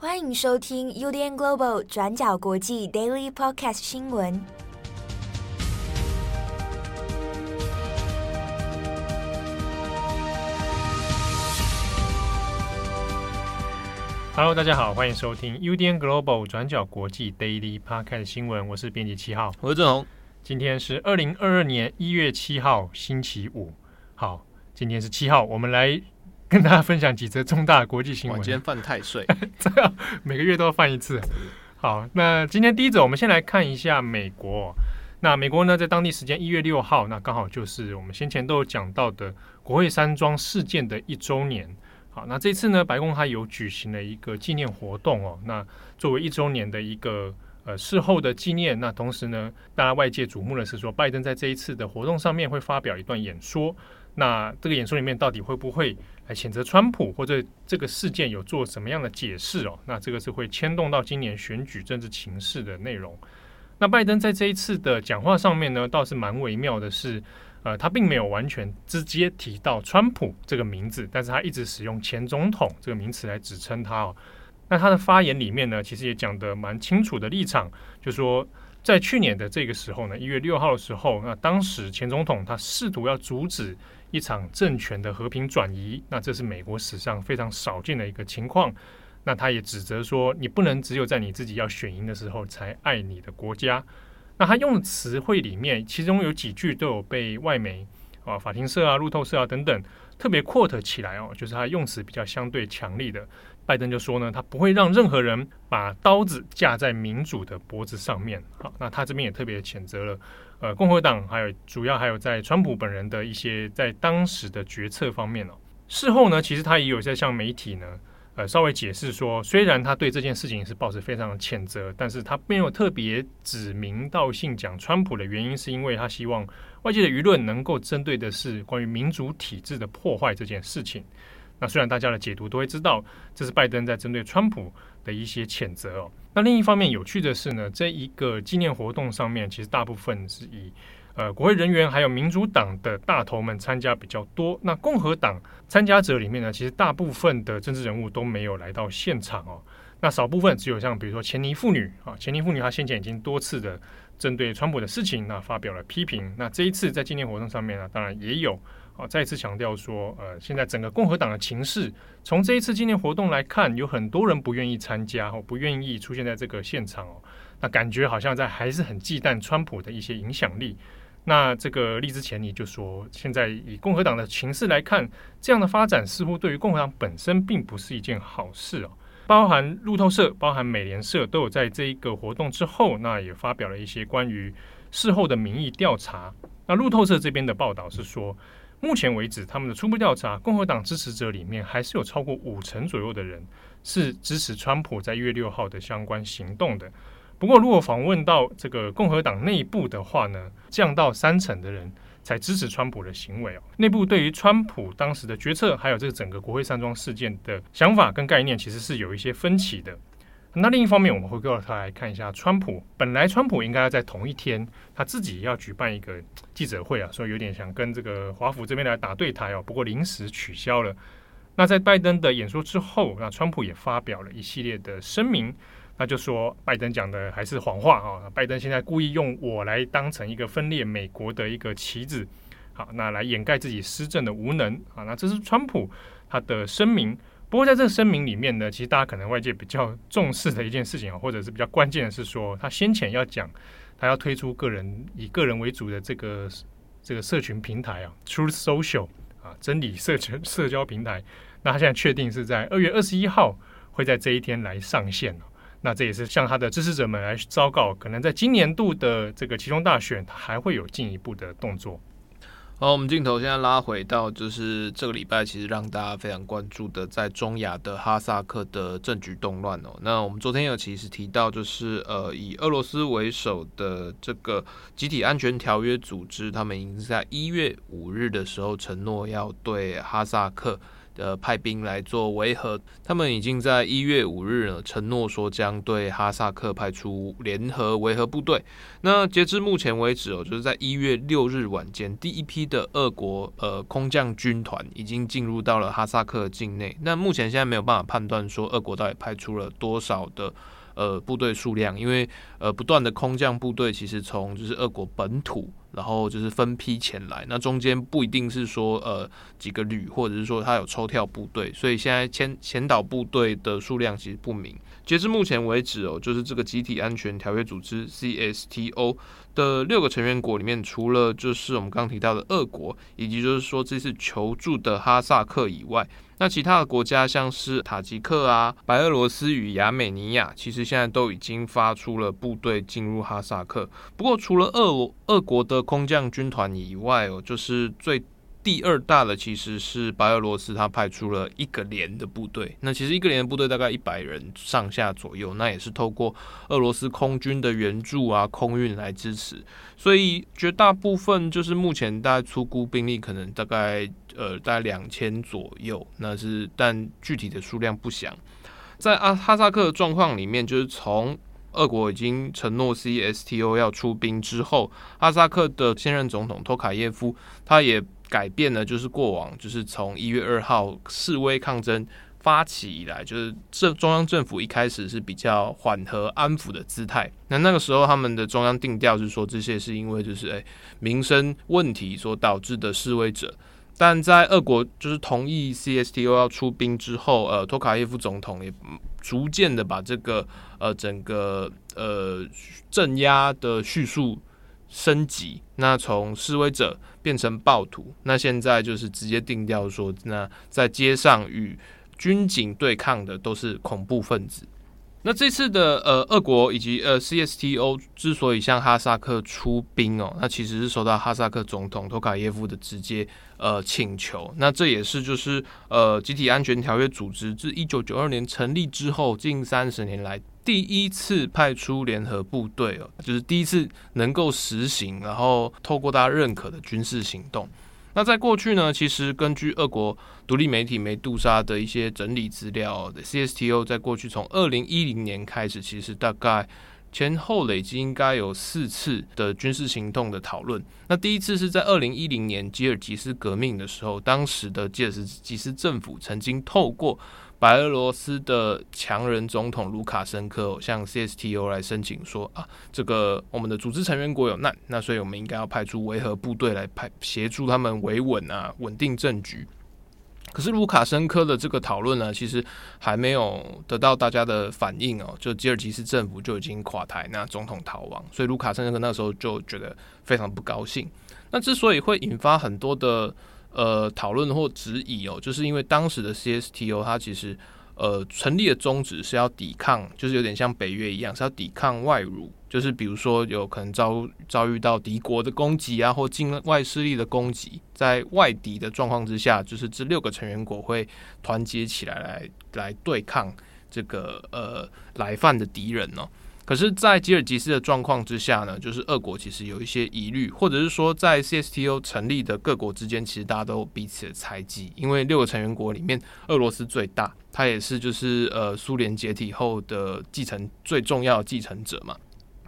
欢迎收听 UDN Global 转角国际 Daily Podcast 新闻。Hello，大家好，欢迎收听 UDN Global 转角国际 Daily Podcast 新闻。我是编辑七号，我是郑红。今天是二零二二年一月七号，星期五。好，今天是七号，我们来。跟大家分享几则重大的国际新闻。今天犯太岁，这样每个月都要犯一次。好，那今天第一则，我们先来看一下美国。那美国呢，在当地时间一月六号，那刚好就是我们先前都有讲到的国会山庄事件的一周年。好，那这次呢，白宫还有举行了一个纪念活动哦。那作为一周年的一个呃事后的纪念，那同时呢，大家外界瞩目的是说，拜登在这一次的活动上面会发表一段演说。那这个演说里面到底会不会来谴责川普，或者这个事件有做什么样的解释哦？那这个是会牵动到今年选举政治情势的内容。那拜登在这一次的讲话上面呢，倒是蛮微妙的是，呃，他并没有完全直接提到川普这个名字，但是他一直使用前总统这个名词来指称他哦。那他的发言里面呢，其实也讲得蛮清楚的立场，就说。在去年的这个时候呢，一月六号的时候，那当时前总统他试图要阻止一场政权的和平转移，那这是美国史上非常少见的一个情况。那他也指责说，你不能只有在你自己要选赢的时候才爱你的国家。那他用的词汇里面，其中有几句都有被外媒啊、法庭社啊、路透社啊等等特别 quote 起来哦，就是他用词比较相对强力的。拜登就说呢，他不会让任何人把刀子架在民主的脖子上面。好，那他这边也特别谴责了，呃，共和党还有主要还有在川普本人的一些在当时的决策方面哦。事后呢，其实他也有在向媒体呢，呃，稍微解释说，虽然他对这件事情是抱持非常谴责，但是他没有特别指名道姓讲川普的原因，是因为他希望外界的舆论能够针对的是关于民主体制的破坏这件事情。那虽然大家的解读都会知道，这是拜登在针对川普的一些谴责哦。那另一方面有趣的是呢，这一个纪念活动上面，其实大部分是以呃国会人员还有民主党的大头们参加比较多。那共和党参加者里面呢，其实大部分的政治人物都没有来到现场哦。那少部分只有像比如说钱尼妇女啊，钱尼妇女她先前已经多次的针对川普的事情那发表了批评。那这一次在纪念活动上面呢，当然也有。啊，再次强调说，呃，现在整个共和党的情势，从这一次纪念活动来看，有很多人不愿意参加，或不愿意出现在这个现场哦。那感觉好像在还是很忌惮川普的一些影响力。那这个利兹钱尼就说，现在以共和党的情势来看，这样的发展似乎对于共和党本身并不是一件好事哦。包含路透社、包含美联社都有在这一个活动之后，那也发表了一些关于事后的民意调查。那路透社这边的报道是说。目前为止，他们的初步调查，共和党支持者里面还是有超过五成左右的人是支持川普在一月六号的相关行动的。不过，如果访问到这个共和党内部的话呢，降到三成的人才支持川普的行为哦。内部对于川普当时的决策，还有这个整个国会山庄事件的想法跟概念，其实是有一些分歧的。那另一方面，我们回过头来看一下川普。本来川普应该要在同一天，他自己要举办一个记者会啊，所以有点想跟这个华府这边来打对台哦。不过临时取消了。那在拜登的演说之后，那川普也发表了一系列的声明，那就说拜登讲的还是谎话啊。拜登现在故意用我来当成一个分裂美国的一个棋子，好，那来掩盖自己施政的无能啊。那这是川普他的声明。不过，在这个声明里面呢，其实大家可能外界比较重视的一件事情啊，或者是比较关键的是说，他先前要讲他要推出个人以个人为主的这个 这个社群平台啊，Truth Social 啊，真理社群社交平台。那他现在确定是在二月二十一号会在这一天来上线。那这也是向他的支持者们来昭告，可能在今年度的这个其中大选，他还会有进一步的动作。好，我们镜头现在拉回到，就是这个礼拜其实让大家非常关注的，在中亚的哈萨克的政局动乱哦。那我们昨天有其实提到，就是呃，以俄罗斯为首的这个集体安全条约组织，他们已经在一月五日的时候承诺要对哈萨克呃派兵来做维和。他们已经在一月五日呢承诺说将对哈萨克派出联合维和部队。那截至目前为止哦，就是在一月六日晚间，第一批的俄国呃空降军团已经进入到了哈萨克境内。那目前现在没有办法判断说俄国到底派出了多少的。呃，部队数量，因为呃，不断的空降部队，其实从就是俄国本土，然后就是分批前来，那中间不一定是说呃几个旅，或者是说他有抽调部队，所以现在前前岛部队的数量其实不明。截至目前为止哦，就是这个集体安全条约组织 CSTO 的六个成员国里面，除了就是我们刚刚提到的俄国，以及就是说这次求助的哈萨克以外。那其他的国家，像是塔吉克啊、白俄罗斯与亚美尼亚，其实现在都已经发出了部队进入哈萨克。不过，除了俄俄国的空降军团以外哦，就是最。第二大的其实是白俄罗斯，他派出了一个连的部队。那其实一个连的部队大概一百人上下左右，那也是透过俄罗斯空军的援助啊、空运来支持。所以绝大部分就是目前大概粗估兵力可能大概呃大概两千左右，那是但具体的数量不详。在阿哈萨克的状况里面，就是从俄国已经承诺 CSTO 要出兵之后，哈萨克的现任总统托卡耶夫他也。改变呢，就是过往就是从一月二号示威抗争发起以来，就是政中央政府一开始是比较缓和安抚的姿态。那那个时候他们的中央定调是说，这些是因为就是诶、民生问题所导致的示威者。但在俄国就是同意 CSTO 要出兵之后，呃，托卡耶夫总统也逐渐的把这个呃整个呃镇压的叙述升级。那从示威者。变成暴徒，那现在就是直接定调说，那在街上与军警对抗的都是恐怖分子。那这次的呃，俄国以及呃 CSTO 之所以向哈萨克出兵哦，那其实是受到哈萨克总统托卡耶夫的直接呃请求。那这也是就是呃集体安全条约组织自一九九二年成立之后近三十年来。第一次派出联合部队哦，就是第一次能够实行，然后透过大家认可的军事行动。那在过去呢，其实根据俄国独立媒体梅杜莎的一些整理资料，CSTO 在过去从二零一零年开始，其实大概前后累计应该有四次的军事行动的讨论。那第一次是在二零一零年吉尔吉斯革命的时候，当时的吉尔吉斯政府曾经透过白俄罗斯的强人总统卢卡申科向 CSTO 来申请说啊，这个我们的组织成员国有难，那所以我们应该要派出维和部队来派协助他们维稳啊，稳定政局。可是卢卡申科的这个讨论呢，其实还没有得到大家的反应哦，就吉尔吉斯政府就已经垮台，那总统逃亡，所以卢卡申科那时候就觉得非常不高兴。那之所以会引发很多的。呃，讨论或质疑哦，就是因为当时的 CSTO 它其实呃成立的宗旨是要抵抗，就是有点像北约一样，是要抵抗外辱，就是比如说有可能遭遭遇到敌国的攻击啊，或境外势力的攻击，在外敌的状况之下，就是这六个成员国会团结起来来来对抗这个呃来犯的敌人哦。可是，在吉尔吉斯的状况之下呢，就是俄国其实有一些疑虑，或者是说，在 CSTO 成立的各国之间，其实大家都彼此的猜忌，因为六个成员国里面，俄罗斯最大，它也是就是呃苏联解体后的继承最重要的继承者嘛。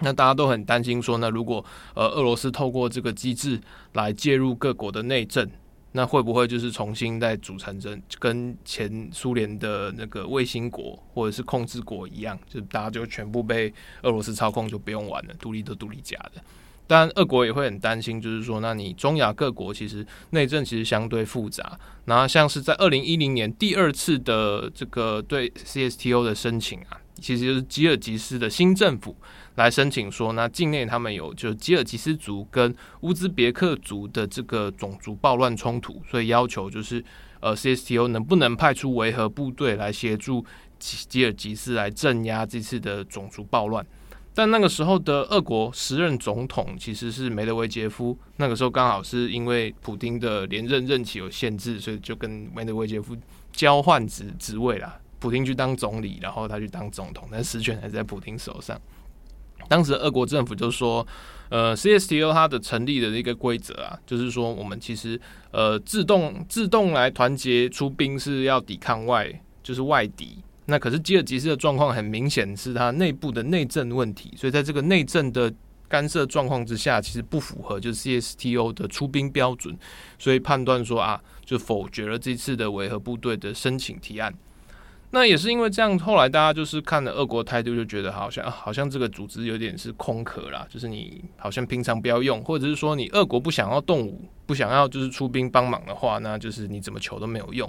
那大家都很担心说，那如果呃俄罗斯透过这个机制来介入各国的内政。那会不会就是重新再组成跟前苏联的那个卫星国或者是控制国一样，就大家就全部被俄罗斯操控，就不用玩了，独立都独立假的。当然，俄国也会很担心，就是说，那你中亚各国其实内政其实相对复杂。然后像是在二零一零年第二次的这个对 CSTO 的申请啊，其实就是吉尔吉斯的新政府。来申请说，那境内他们有就吉尔吉斯族跟乌兹别克族的这个种族暴乱冲突，所以要求就是呃 CSTO 能不能派出维和部队来协助吉吉尔吉斯来镇压这次的种族暴乱。但那个时候的俄国时任总统其实是梅德韦杰夫，那个时候刚好是因为普丁的连任任期有限制，所以就跟梅德韦杰夫交换职职位啦。普丁去当总理，然后他去当总统，但实权还是在普丁手上。当时俄国政府就说，呃，CSTO 它的成立的一个规则啊，就是说我们其实呃自动自动来团结出兵是要抵抗外就是外敌。那可是吉尔吉斯的状况很明显是它内部的内政问题，所以在这个内政的干涉状况之下，其实不符合就是 CSTO 的出兵标准，所以判断说啊，就否决了这次的维和部队的申请提案。那也是因为这样，后来大家就是看了俄国态度，就觉得好像好像这个组织有点是空壳啦，就是你好像平常不要用，或者是说你俄国不想要动武，不想要就是出兵帮忙的话，那就是你怎么求都没有用。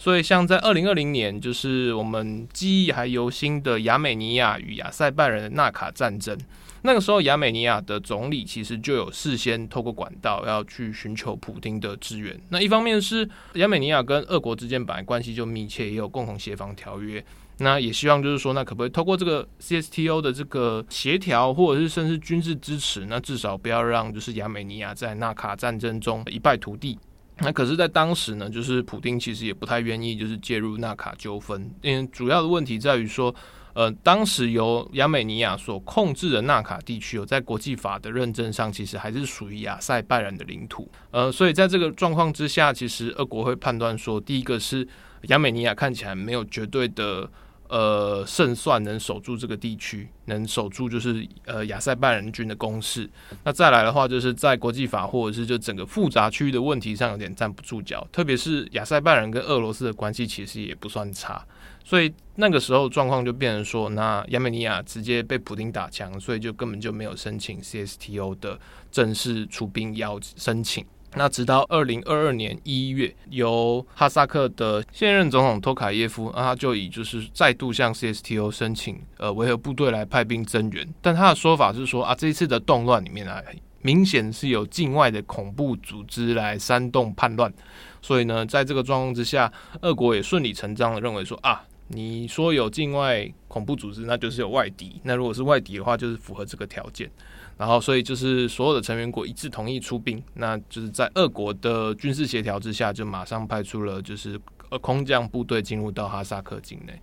所以像在二零二零年，就是我们记忆还犹新的亚美尼亚与亚塞拜然的纳卡战争。那个时候，亚美尼亚的总理其实就有事先透过管道要去寻求普丁的支援。那一方面是亚美尼亚跟俄国之间本来关系就密切，也有共同协防条约。那也希望就是说，那可不可以透过这个 CSTO 的这个协调，或者是甚至军事支持，那至少不要让就是亚美尼亚在纳卡战争中一败涂地。那可是，在当时呢，就是普丁其实也不太愿意就是介入纳卡纠纷，因为主要的问题在于说。呃，当时由亚美尼亚所控制的纳卡地区，有在国际法的认证上，其实还是属于亚塞拜然的领土。呃，所以在这个状况之下，其实俄国会判断说，第一个是亚美尼亚看起来没有绝对的呃胜算，能守住这个地区，能守住就是呃亚塞拜人军的攻势。那再来的话，就是在国际法或者是就整个复杂区域的问题上有点站不住脚，特别是亚塞拜人跟俄罗斯的关系其实也不算差。所以那个时候状况就变成说，那亚美尼亚直接被普丁打枪，所以就根本就没有申请 CSTO 的正式出兵要申请。那直到二零二二年一月，由哈萨克的现任总统托卡耶夫，那他就以就是再度向 CSTO 申请呃维和部队来派兵增援，但他的说法是说啊，这一次的动乱里面啊，明显是有境外的恐怖组织来煽动叛乱，所以呢，在这个状况之下，俄国也顺理成章的认为说啊。你说有境外恐怖组织，那就是有外敌。那如果是外敌的话，就是符合这个条件。然后，所以就是所有的成员国一致同意出兵。那就是在俄国的军事协调之下，就马上派出了就是呃空降部队进入到哈萨克境内。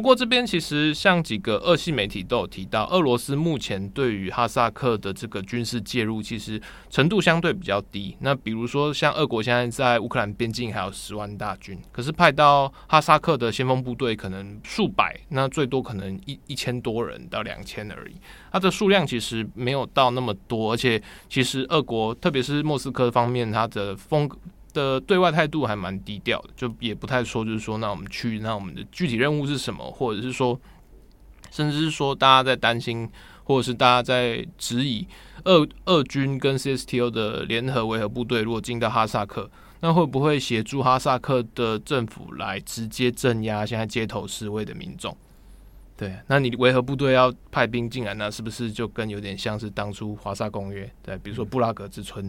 不过这边其实像几个俄系媒体都有提到，俄罗斯目前对于哈萨克的这个军事介入，其实程度相对比较低。那比如说像俄国现在在乌克兰边境还有十万大军，可是派到哈萨克的先锋部队可能数百，那最多可能一一千多人到两千而已。它的数量其实没有到那么多，而且其实俄国特别是莫斯科方面，它的风格。的对外态度还蛮低调的，就也不太说，就是说，那我们去，那我们的具体任务是什么，或者是说，甚至是说，大家在担心，或者是大家在质疑，俄俄军跟 CSTO 的联合维和部队如果进到哈萨克，那会不会协助哈萨克的政府来直接镇压现在街头示威的民众？对，那你维和部队要派兵进来，那是不是就跟有点像是当初华沙公约，对，比如说布拉格之春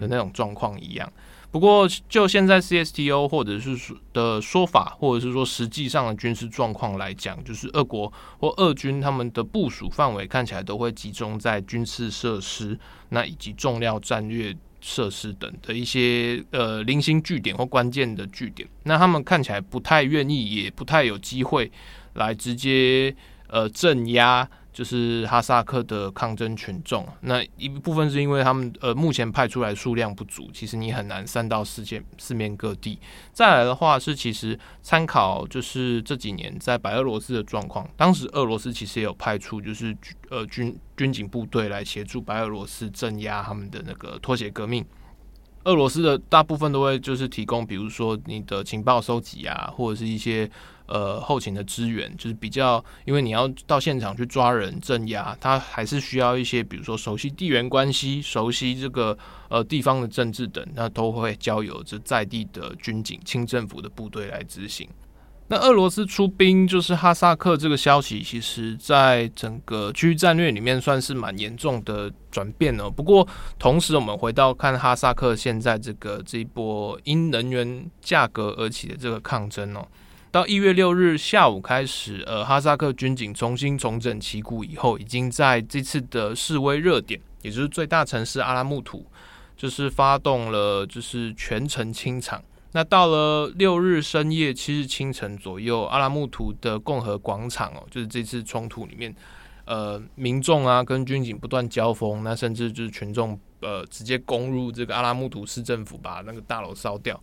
的那种状况一样？不过，就现在 CSTO 或者是说的说法，或者是说实际上的军事状况来讲，就是俄国或俄军他们的部署范围看起来都会集中在军事设施，那以及重要战略设施等的一些呃零星据点或关键的据点。那他们看起来不太愿意，也不太有机会来直接呃镇压。就是哈萨克的抗争群众，那一部分是因为他们呃目前派出来数量不足，其实你很难散到世界四面各地。再来的话是，其实参考就是这几年在白俄罗斯的状况，当时俄罗斯其实也有派出就是呃军军警部队来协助白俄罗斯镇压他们的那个脱血革命。俄罗斯的大部分都会就是提供，比如说你的情报收集啊，或者是一些呃后勤的支援，就是比较，因为你要到现场去抓人镇压，他还是需要一些，比如说熟悉地缘关系、熟悉这个呃地方的政治等，那都会交由这在地的军警、清政府的部队来执行。那俄罗斯出兵就是哈萨克这个消息，其实在整个区域战略里面算是蛮严重的转变哦。不过，同时我们回到看哈萨克现在这个这一波因能源价格而起的这个抗争哦，到一月六日下午开始，呃，哈萨克军警重新重整旗鼓以后，已经在这次的示威热点，也就是最大城市阿拉木图，就是发动了就是全城清场。那到了六日深夜、七日清晨左右，阿拉木图的共和广场哦，就是这次冲突里面，呃民众啊跟军警不断交锋，那甚至就是群众呃直接攻入这个阿拉木图市政府，把那个大楼烧掉。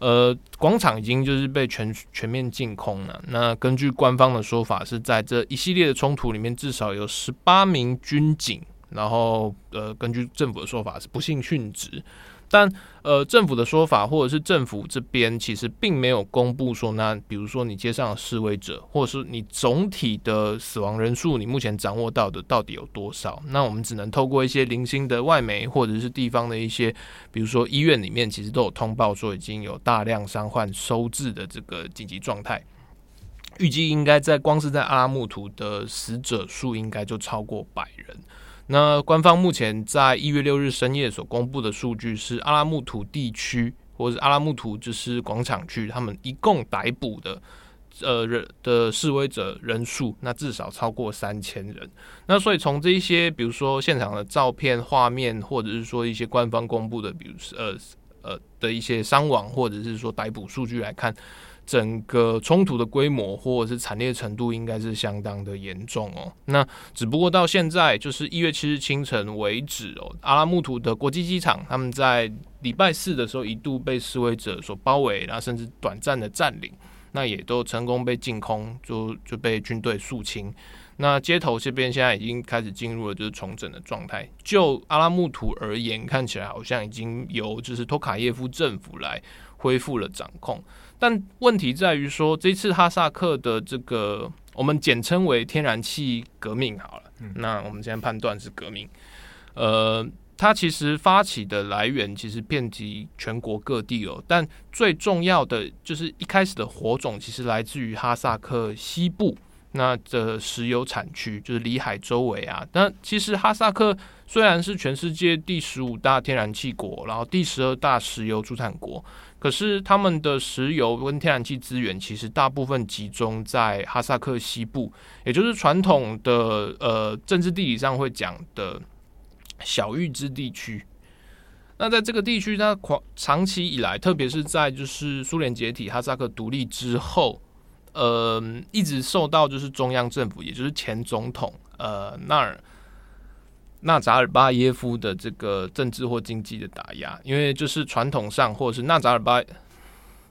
呃，广场已经就是被全全面净空了。那根据官方的说法，是在这一系列的冲突里面，至少有十八名军警，然后呃，根据政府的说法是不幸殉职。但呃，政府的说法或者是政府这边其实并没有公布说，那比如说你街上的示威者，或者是你总体的死亡人数，你目前掌握到的到底有多少？那我们只能透过一些零星的外媒或者是地方的一些，比如说医院里面，其实都有通报说已经有大量伤患收治的这个紧急状态。预计应该在光是在阿拉木图的死者数应该就超过百人。那官方目前在一月六日深夜所公布的数据是，阿拉木图地区或者阿拉木图就是广场区，他们一共逮捕的呃人的示威者人数，那至少超过三千人。那所以从这一些，比如说现场的照片、画面，或者是说一些官方公布的，比如呃呃的一些伤亡，或者是说逮捕数据来看。整个冲突的规模或者是惨烈程度应该是相当的严重哦。那只不过到现在就是一月七日清晨为止哦，阿拉木图的国际机场他们在礼拜四的时候一度被示威者所包围，然后甚至短暂的占领，那也都成功被净空，就就被军队肃清。那街头这边现在已经开始进入了就是重整的状态。就阿拉木图而言，看起来好像已经由就是托卡耶夫政府来恢复了掌控。但问题在于说，这次哈萨克的这个我们简称为天然气革命好了，嗯、那我们现在判断是革命。呃，它其实发起的来源其实遍及全国各地哦，但最重要的就是一开始的火种其实来自于哈萨克西部那的石油产区，就是里海周围啊。那其实哈萨克虽然是全世界第十五大天然气国，然后第十二大石油出产国。可是他们的石油跟天然气资源其实大部分集中在哈萨克西部，也就是传统的呃政治地理上会讲的小玉支地区。那在这个地区，它长期以来，特别是在就是苏联解体、哈萨克独立之后，呃，一直受到就是中央政府，也就是前总统呃纳尔。纳扎尔巴耶夫的这个政治或经济的打压，因为就是传统上，或者是纳扎尔巴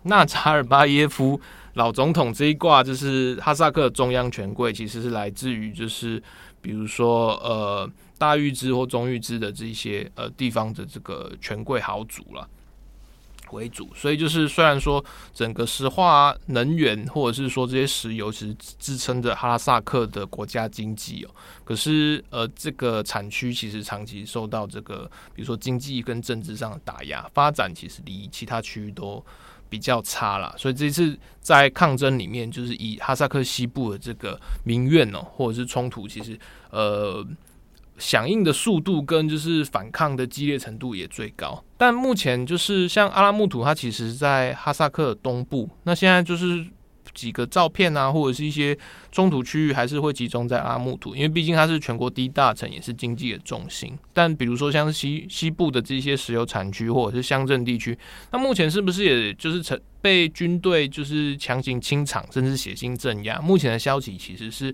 纳扎尔巴耶夫老总统这一挂，就是哈萨克中央权贵，其实是来自于就是比如说呃大玉支或中玉支的这些呃地方的这个权贵豪族了。为主，所以就是虽然说整个石化能源或者是说这些石油其实支撑着哈萨克的国家经济哦，可是呃这个产区其实长期受到这个比如说经济跟政治上的打压，发展其实离其他区域都比较差啦。所以这次在抗争里面，就是以哈萨克西部的这个民怨哦，或者是冲突，其实呃。响应的速度跟就是反抗的激烈程度也最高，但目前就是像阿拉木图，它其实在哈萨克东部。那现在就是几个照片啊，或者是一些冲突区域，还是会集中在阿拉木图，因为毕竟它是全国第一大城，也是经济的重心。但比如说像西西部的这些石油产区或者是乡镇地区，那目前是不是也就是成被军队就是强行清场，甚至血腥镇压？目前的消息其实是。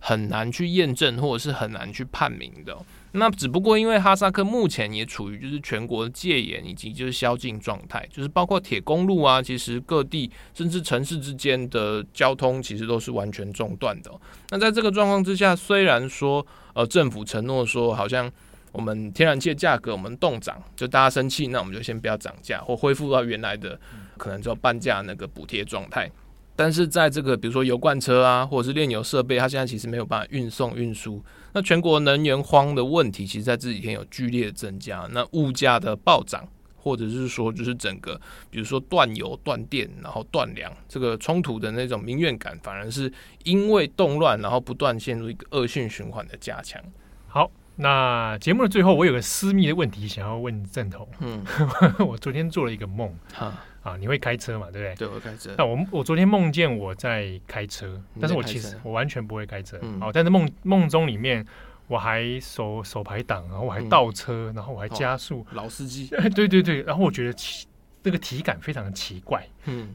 很难去验证，或者是很难去判明的。那只不过因为哈萨克目前也处于就是全国戒严以及就是宵禁状态，就是包括铁公路啊，其实各地甚至城市之间的交通其实都是完全中断的。那在这个状况之下，虽然说呃政府承诺说好像我们天然气的价格我们冻涨，就大家生气，那我们就先不要涨价，或恢复到原来的可能就半价那个补贴状态。但是在这个比如说油罐车啊，或者是炼油设备，它现在其实没有办法运送运输。那全国能源荒的问题，其实在这几天有剧烈的增加。那物价的暴涨，或者是说就是整个比如说断油、断电，然后断粮，这个冲突的那种民怨感，反而是因为动乱，然后不断陷入一个恶性循环的加强。好，那节目的最后，我有个私密的问题想要问正彤。嗯，我昨天做了一个梦。哈。啊，你会开车嘛？对不对？对，我开车。那我我昨天梦见我在开车，但是我其实我完全不会开车。嗯。哦，但是梦梦中里面我还手手排档，然后我还倒车，嗯、然后我还加速。哦、老司机。对对对，然后我觉得奇这个体感非常的奇怪。嗯。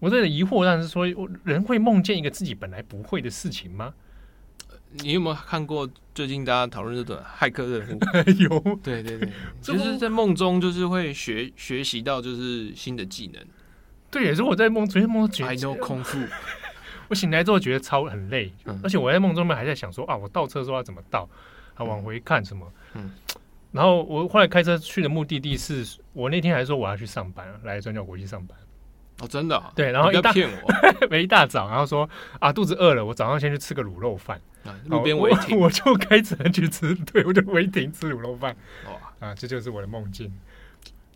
我这个疑惑，但是说人会梦见一个自己本来不会的事情吗？你有没有看过最近大家讨论这种骇客任务？有，对对对，就是在梦中就是会学学习到就是新的技能。对，也是我在梦，昨天梦中觉得 I know 空腹，我醒来之后觉得超很累，嗯、而且我在梦中面还在想说啊，我倒车时候要怎么倒，啊往回看什么，嗯，然后我后来开车去的目的地是我那天还说我要去上班，来转角国际上班。哦，真的、啊？对，然后一大骗我，没一大早，然后说啊，肚子饿了，我早上先去吃个卤肉饭。啊、路边违停，我就开车去吃，对，我就违停吃卤肉饭。哇，啊，这就是我的梦境。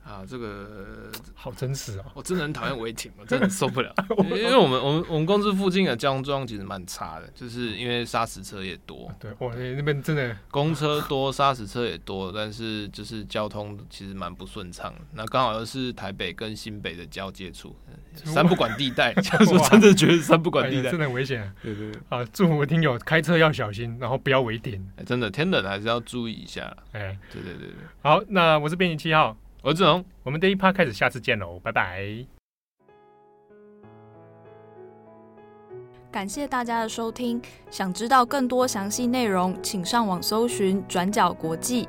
啊，这个好真实哦！我真的很讨厌违停，我真的受不了。因为我们我们我们公司附近的交通状况其实蛮差的，就是因为砂石车也多。对，我那边真的公车多，砂石车也多，但是就是交通其实蛮不顺畅。那刚好又是台北跟新北的交界处，三不管地带，就是真的觉得三不管地带真的很危险。对对对，啊，祝福听友开车要小心，然后不要违停。真的天冷还是要注意一下。哎，对对对对，好，那我是编辑七号。我志荣，我们第一趴开始，下次见喽，拜拜！感谢大家的收听，想知道更多详细内容，请上网搜寻转角国际。